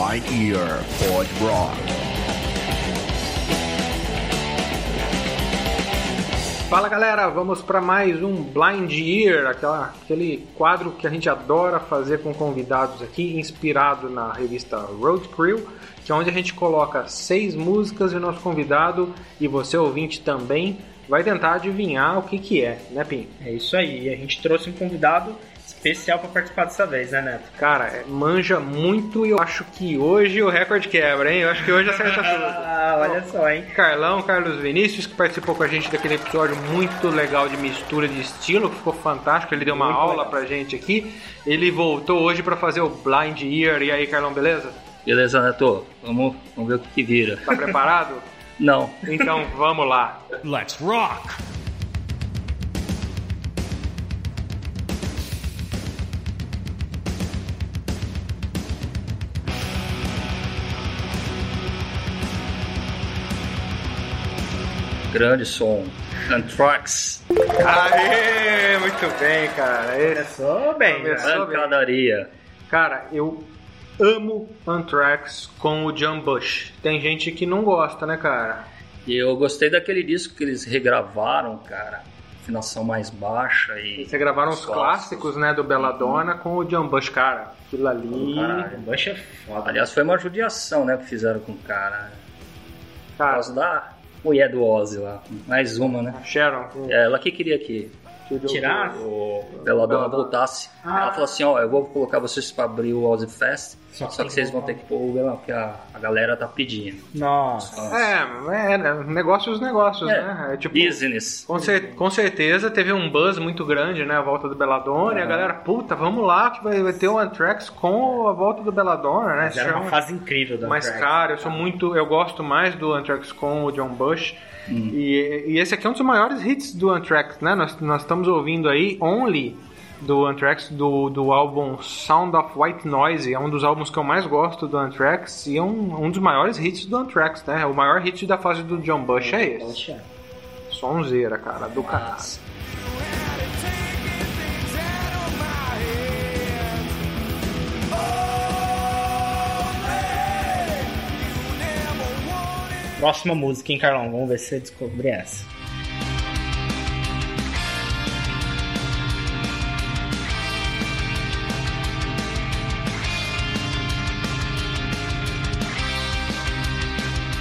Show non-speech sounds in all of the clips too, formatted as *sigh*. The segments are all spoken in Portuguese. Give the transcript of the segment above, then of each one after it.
Blind Ear Pod Rock. Fala galera, vamos para mais um Blind Ear, aquela, aquele quadro que a gente adora fazer com convidados aqui, inspirado na revista Road Crew, que é onde a gente coloca seis músicas e o nosso convidado e você ouvinte também vai tentar adivinhar o que que é, né Pim? É isso aí, a gente trouxe um convidado especial para participar dessa vez, né, Neto? Cara, é, manja muito e eu acho que hoje o recorde quebra, hein? Eu acho que hoje acerta tudo. *laughs* Ah, olha só, hein? Carlão, Carlos Vinícius, que participou com a gente daquele episódio muito legal de mistura de estilo, que ficou fantástico. Ele deu uma Muito aula legal. pra gente aqui. Ele voltou hoje pra fazer o Blind Ear. E aí, Carlão, beleza? Beleza, Neto? Vamos, vamos ver o que, que vira. Tá preparado? *laughs* Não. Então vamos lá. Let's rock! Grande som. Anthrax. Aê, muito bem, cara. Esse- Começou bem? Começou. bem. Pancadaria. Cara, eu amo Anthrax com o John Bush. Tem gente que não gosta, né, cara? E eu gostei daquele disco que eles regravaram, cara. Afinação mais baixa e. Você gravaram os Os clássicos, né, do Belladonna com o John Bush, cara. Aquilo ali. Caralho. Bush é foda. Aliás, foi uma judiação, né, que fizeram com o cara. Por Cara, causa da mulher do Ozzy lá. Mais uma, né? Sharon. É ela que queria que Tirar? o Belladonna voltasse. Ah. Ela falou assim, ó, eu vou colocar vocês pra abrir o Ozzy Fest, Só só, que que vocês vão ter que pôr o Belladonna, porque a, a galera tá pedindo. Nossa. É, é, negócios, negócios, É, né? É tipo. Business. Com, cer- com certeza teve um buzz muito grande, né? A volta do Belladonna. E a galera, puta, vamos lá que vai, vai ter o Anthrax com a volta do Belladonna, né? Mas era uma fase incrível da Mas, Anthrax. cara, eu sou muito. Eu gosto mais do Anthrax com o John Bush. Hum. E, e esse aqui é um dos maiores hits do Anthrax, né? Nós, nós estamos ouvindo aí Only do Anthrax, do, do álbum Sound of White Noise. É um dos álbuns que eu mais gosto do Anthrax e é um, um dos maiores hits do Anthrax, né? O maior hit da fase do John Bush é esse. Poxa. Sonzeira, cara, do caralho. Próxima música, hein, Carlão? Vamos ver se você descobre essa.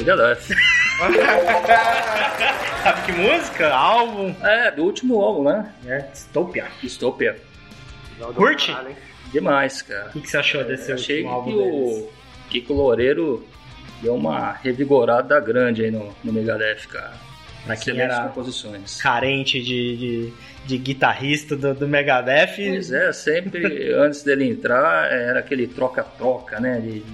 Megadeth. *laughs* Sabe que música? Álbum? É, do último álbum, né? É, Dystopia. Dystopia. Curte? Demais, cara. O que, que você achou desse Achei que último álbum deles? o Kiko Loureiro deu uma revigorada grande aí no, no Megadeth, cara. Pra quem Excelentes era composições. carente de, de, de guitarrista do, do Megadeth. Pois é, sempre *laughs* antes dele entrar era aquele troca-troca, né? De,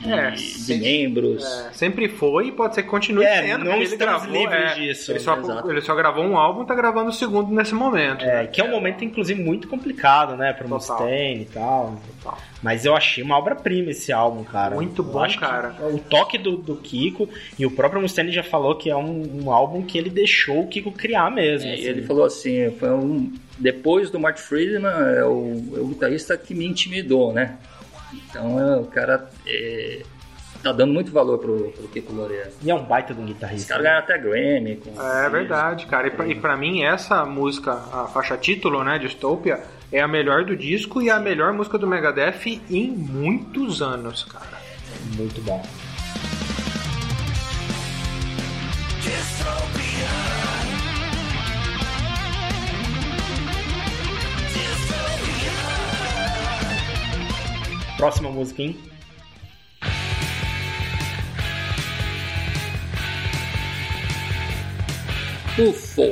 de, É, de sim. membros. É, sempre foi e pode ser que continue É, sendo. não ele estamos gravou, livres é, disso, Ele só, ele só gravou um álbum e tá gravando o segundo nesse momento. É, né? que é um momento, inclusive, muito complicado, né? Pro Total. Mustaine e tal. Total. Mas eu achei uma obra-prima esse álbum, cara. Muito Eu bom, cara. O toque do, do Kiko, e o próprio Mustaine já falou que é um, um álbum que ele deixou o Kiko criar mesmo. É, assim. Ele falou assim, foi um, depois do Mark Friedman, é o, é o guitarrista que me intimidou, né? Então é, o cara é, tá dando muito valor pro, pro Kiko Loureiro. E é um baita de um Esse guitarrista. cara ganha até Grammy. Com É verdade, cara. E pra, e pra mim, essa música, a faixa título, né, Dystopia, é a melhor do disco e a melhor música do Megadeth em muitos anos, cara. Muito bom. Próxima música, hein? UFO.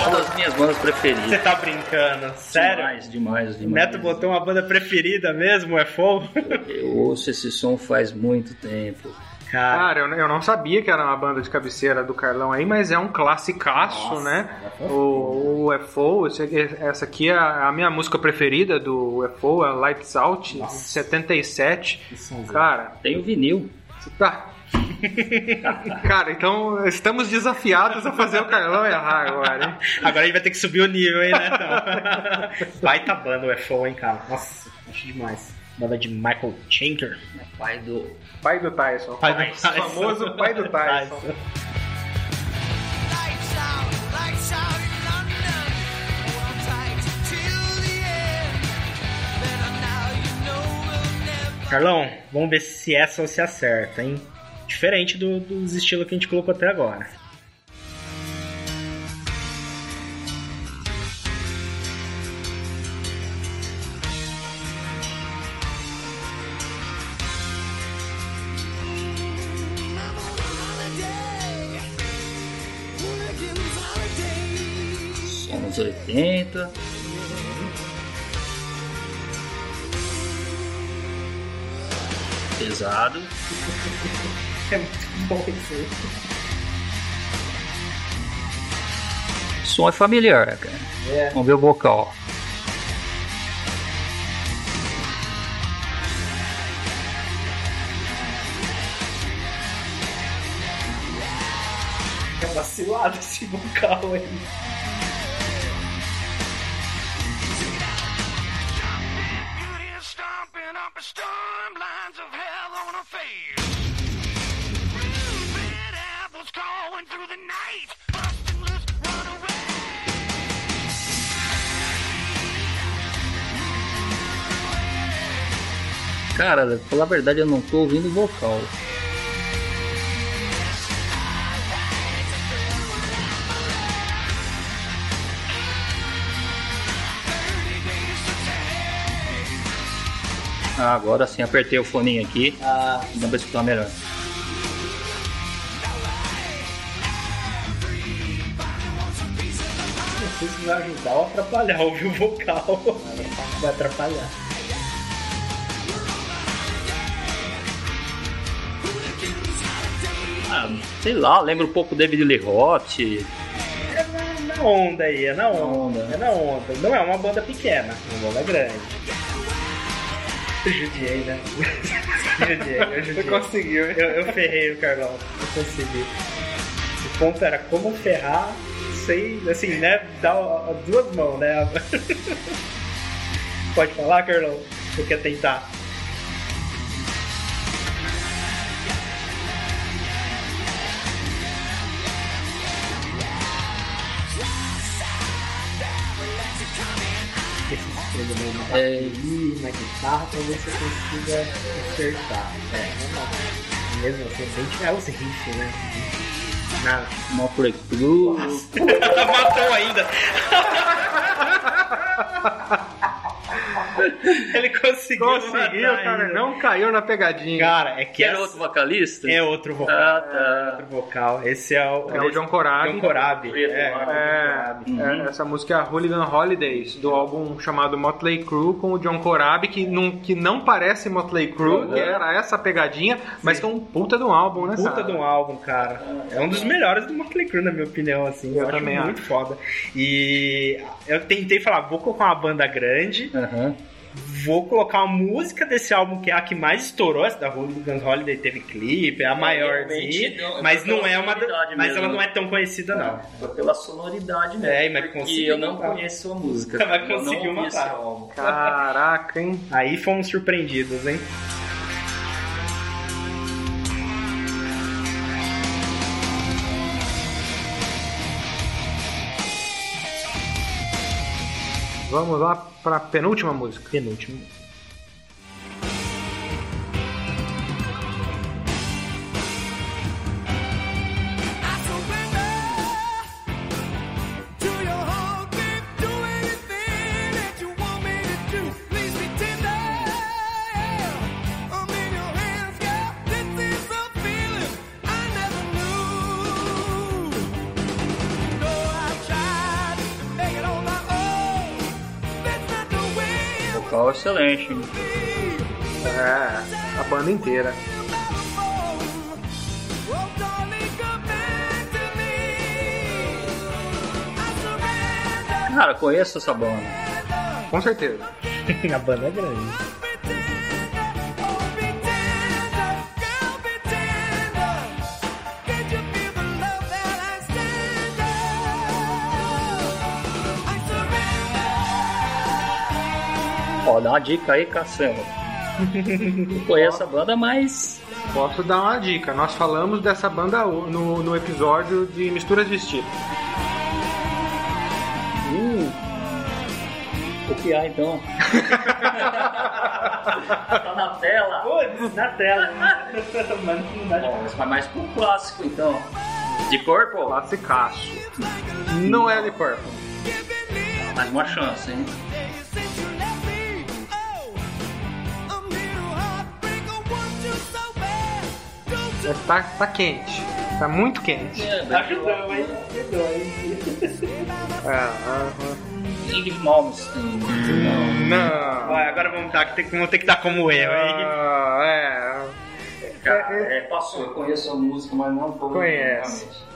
Uma das minhas bandas Você preferidas. tá brincando? Sério? Demais, demais, O demais. Neto botou uma banda preferida mesmo, é fogo? Eu ouço esse som faz muito tempo. Cara, Cara, eu, eu não sabia que era uma banda de cabeceira do Carlão aí, mas é um classicaço, Nossa, né? é O, o UFO, essa aqui é a, minha música preferida do UFO, é Lights Out, de Nossa. 77. que sonzeira. Cara, Tem o vinil. você tá. *laughs* Cara, então estamos desafiados a fazer o Carlão errar agora, hein? Agora a gente vai ter que subir o nível, hein, né? Então. *laughs* Baita banda o FO, hein, cara? Nossa, acho demais. Banda de Michael Schenker. Pai do. Pai do Tyson. Pai do *laughs* O Tyson. famoso pai do *laughs* Tyson. Carlão, vamos ver se essa você acerta, hein? Diferente do- dos estilos que a gente colocou até agora. 80. Pesado. É muito bom isso som é familiar, cara. É. Vamos ver o vocal. É vacilado esse vocal aí. Cara, pra falar a verdade, eu não tô ouvindo vocal. Ah, agora sim, apertei o foninho aqui. Ah, Dá pra escutar melhor. não sei se vai ajudar ou atrapalhar ouvir o vocal. *laughs* Vai atrapalhar. Ah, sei lá, lembra um pouco David Lee Roth. É na, onda aí, é na onda. onda. É na onda. Não é uma banda pequena, é uma banda grande. Eu judiei, né? *laughs* judiei, eu Você judiei. conseguiu, hein? Eu, eu ferrei o Carlão, eu consegui. O ponto era como ferrar sem, assim, né? Dar duas mãos, né? *laughs* Pode falar, Carlão? Você quer tentar? Instrumento na bateria, na guitarra, talvez você consiga acertar. É, normal. Mesmo assim, bem tirar os riffs, né? Nada. Motley *laughs* Crue. Matou ainda. *laughs* *laughs* Ele conseguiu. Conseguiu, cara. ainda. Não caiu na pegadinha. Cara, é que Que era essa- outro vocalista? É outro vocal. Ah, tá. Outro vocal. Esse é o. É o John Corabi. John Corabi. É, é É, é, essa música é a Hooligan Holidays, do álbum chamado Motley Crue, com o John Corabi, que não, que não parece Motley Crue, que era essa pegadinha, mas que é um puta de um álbum, né, Puta cara? de um álbum, cara. É um dos melhores do Motley Crue, na minha opinião, assim. Eu Eu, acho também muito foda. E eu tentei falar, vou colocar uma banda grande, Aham. Vou colocar uma música desse álbum que é a que mais estourou, essa da Hooligans Holiday teve clipe, é a realmente, maiorzinha, não, mas não é uma, mas mesmo. ela não é tão conhecida não. Foi pela sonoridade mesmo. É, mas porque eu não matar. conheço a música. Mas conseguiu matar. Caraca, hein? Aí fomos surpreendidos, hein? Vamos lá pra penúltima música. Penúltimo. I excelente. É, a banda inteira. Oh. Cara, conheço essa banda. Com certeza. *laughs* A banda é grande. Ó, dá uma dica aí, caçamba. Não conheço a banda, mas. Posso dar uma dica. Nós falamos dessa banda no, no episódio de Misturas de Estilo. Hum. Copiar então. *laughs* tá na tela. Putz, na tela. Mas não dá de Bom, mas mais pro clássico então. De corpo? Classicaço. Não é de Purple. Mais uma chance, hein? Tá, tá quente. Tá muito quente. Ajudou, hein? Ajudou, hein? É, ah, Ingrid Malmsteen. ah. Não. Vai, agora vamos, dar, ter, vamos ter que dar como eu, hein? Ah, é. Cara, é, passou. Eu conheço a música, mas não tô Conhece. realmente.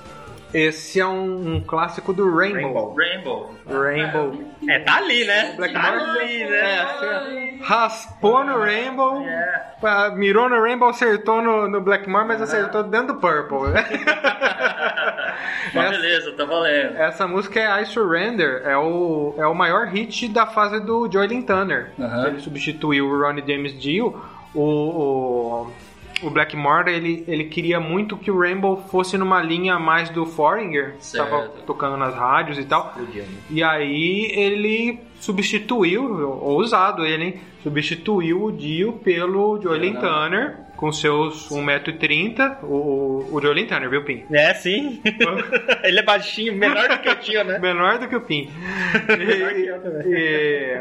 Esse é um, um clássico do Rainbow. Rainbow. Rainbow. É, tá ali, né? Blackmore. Tá ali, né? É, raspou no Rainbow, É. pá, mirou no Rainbow, acertou no, no Blackmore, mas acertou dentro do Purple. né? *laughs* Mas beleza, tá valendo. Essa música é I Surrender, é o, é o maior hit da fase do Joylin Turner. Aham. Ele substituiu o Ronnie James Dio. O, o, o Blackmore, ele, ele queria muito que o Rainbow fosse numa linha mais do Foreigner, que Certo. estava tocando nas rádios e tal. E aí ele substituiu, ousado ele, hein? Substituiu o Dio pelo Joylin Turner, com seus 1,30m. O, o, Joylin Turner, viu, Pim? É, sim. *laughs* Ele é baixinho, menor do que o tio, né? Menor do que o Pin. *laughs* que eu também. e,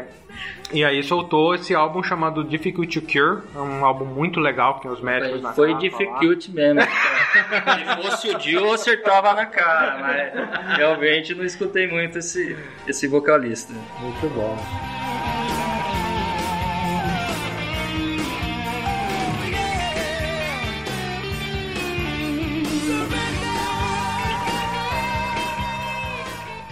e aí soltou esse álbum chamado Difficult to Cure. É um álbum muito legal, que tem os médicos na Foi difficult mesmo. *laughs* Se fosse o Dio, eu acertava na cara, mas realmente não escutei muito esse, esse vocalista. Muito bom.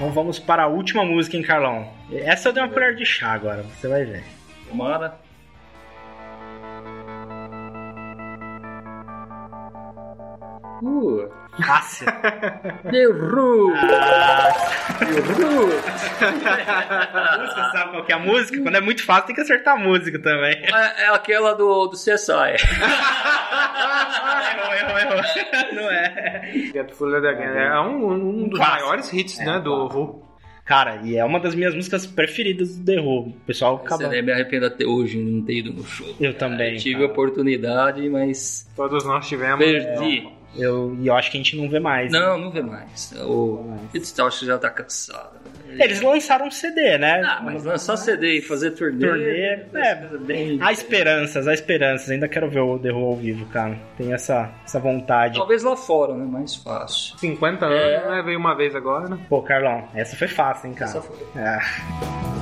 Então vamos para a última música, hein, Carlão? Essa eu dei uma colher de chá agora, você vai ver. Tomara. Uh, Fácil. Root! The Root! Você sabe qual que é a música? Quando é muito fácil, tem que acertar a música também. É, é aquela do, do CSI. *laughs* *laughs* Não é. Get Fuller Again. É um, um dos maiores hits, É, né, do. Who. Cara, e é uma das minhas músicas preferidas do The Who. O pessoal acaba... Você me arrependo até hoje de não ter ido no show. Eu também, tive cara. a oportunidade, mas Todos nós tivemos. perdi. Eu, e eu acho que a gente não vê mais. Não, não vê mais. O Fitzgerald já tá cansado. Eles lançaram um CD, né? Ah, mas lançar CD e fazer turnê. Turnê, é. bem. Há esperanças, há esperanças. Ainda quero ver o The Who ao vivo, cara. Tenho essa, essa vontade. Talvez lá fora, né? Mais fácil. 50 anos, né? Veio uma vez agora, né? Pô, Carlão, essa foi fácil, hein, cara? Essa foi. É.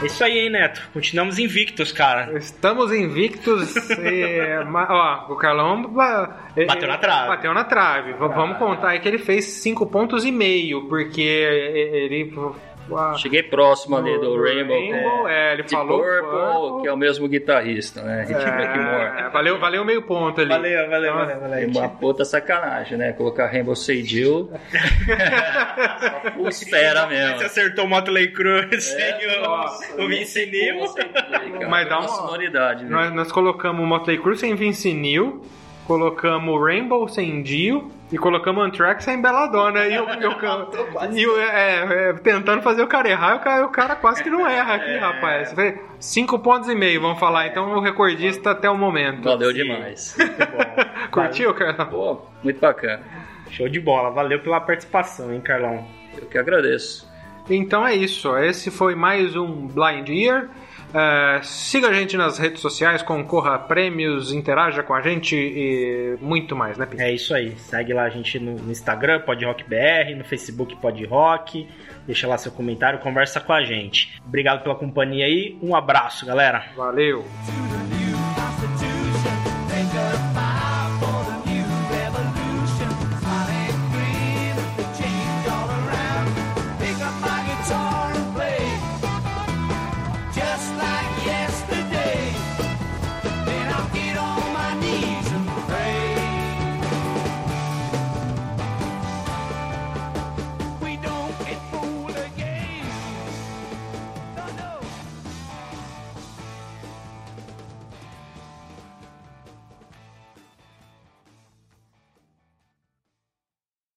É isso aí, hein, Neto? Continuamos invictos, cara. Estamos invictos. e, *laughs* ó, o Carlão ba- Bateu na trave. Bateu na trave. Vamos contar aí que ele fez 5 pontos e meio, porque ele. A- Cheguei próximo ali do Rainbow. Rainbow, é, ele de falou. Purple, que é o mesmo guitarrista, né? Rick É, Blackmore. valeu, valeu meio ponto ali. Valeu, valeu, valeu, É valeu. uma puta sacanagem, né? Colocar Rainbow full *laughs* espera Você mesmo. acertou o Motley Crue É, o, nossa, o Vince Neil. Mas dá uma sonoridade, né? Nós, nós colocamos o Motley Crue sem Vince Neil, colocamos Rainbow sem Dio e colocamos Anthrax sem Belladonna. E *laughs* e o, ca- e o- é, é, tentando fazer o cara errar, o cara, o cara quase que não *laughs* erra aqui, rapaz. Foi Cinco pontos e meio, vamos falar. Então o recordista até o momento. Valeu demais. *laughs* Curtiu, cara? Pô, muito bacana. Show de bola. Valeu pela participação, hein, Carlão? Eu que agradeço. Então é isso. Esse foi mais um Blind Year. É, siga a gente nas redes sociais, concorra a prêmios, interaja com a gente e muito mais, né, Pim? É isso aí. Segue lá a gente no, no Instagram, PodRockBR, no Facebook PodRock. Deixa lá seu comentário, conversa com a gente. Obrigado pela companhia aí. Um abraço, galera. Valeu!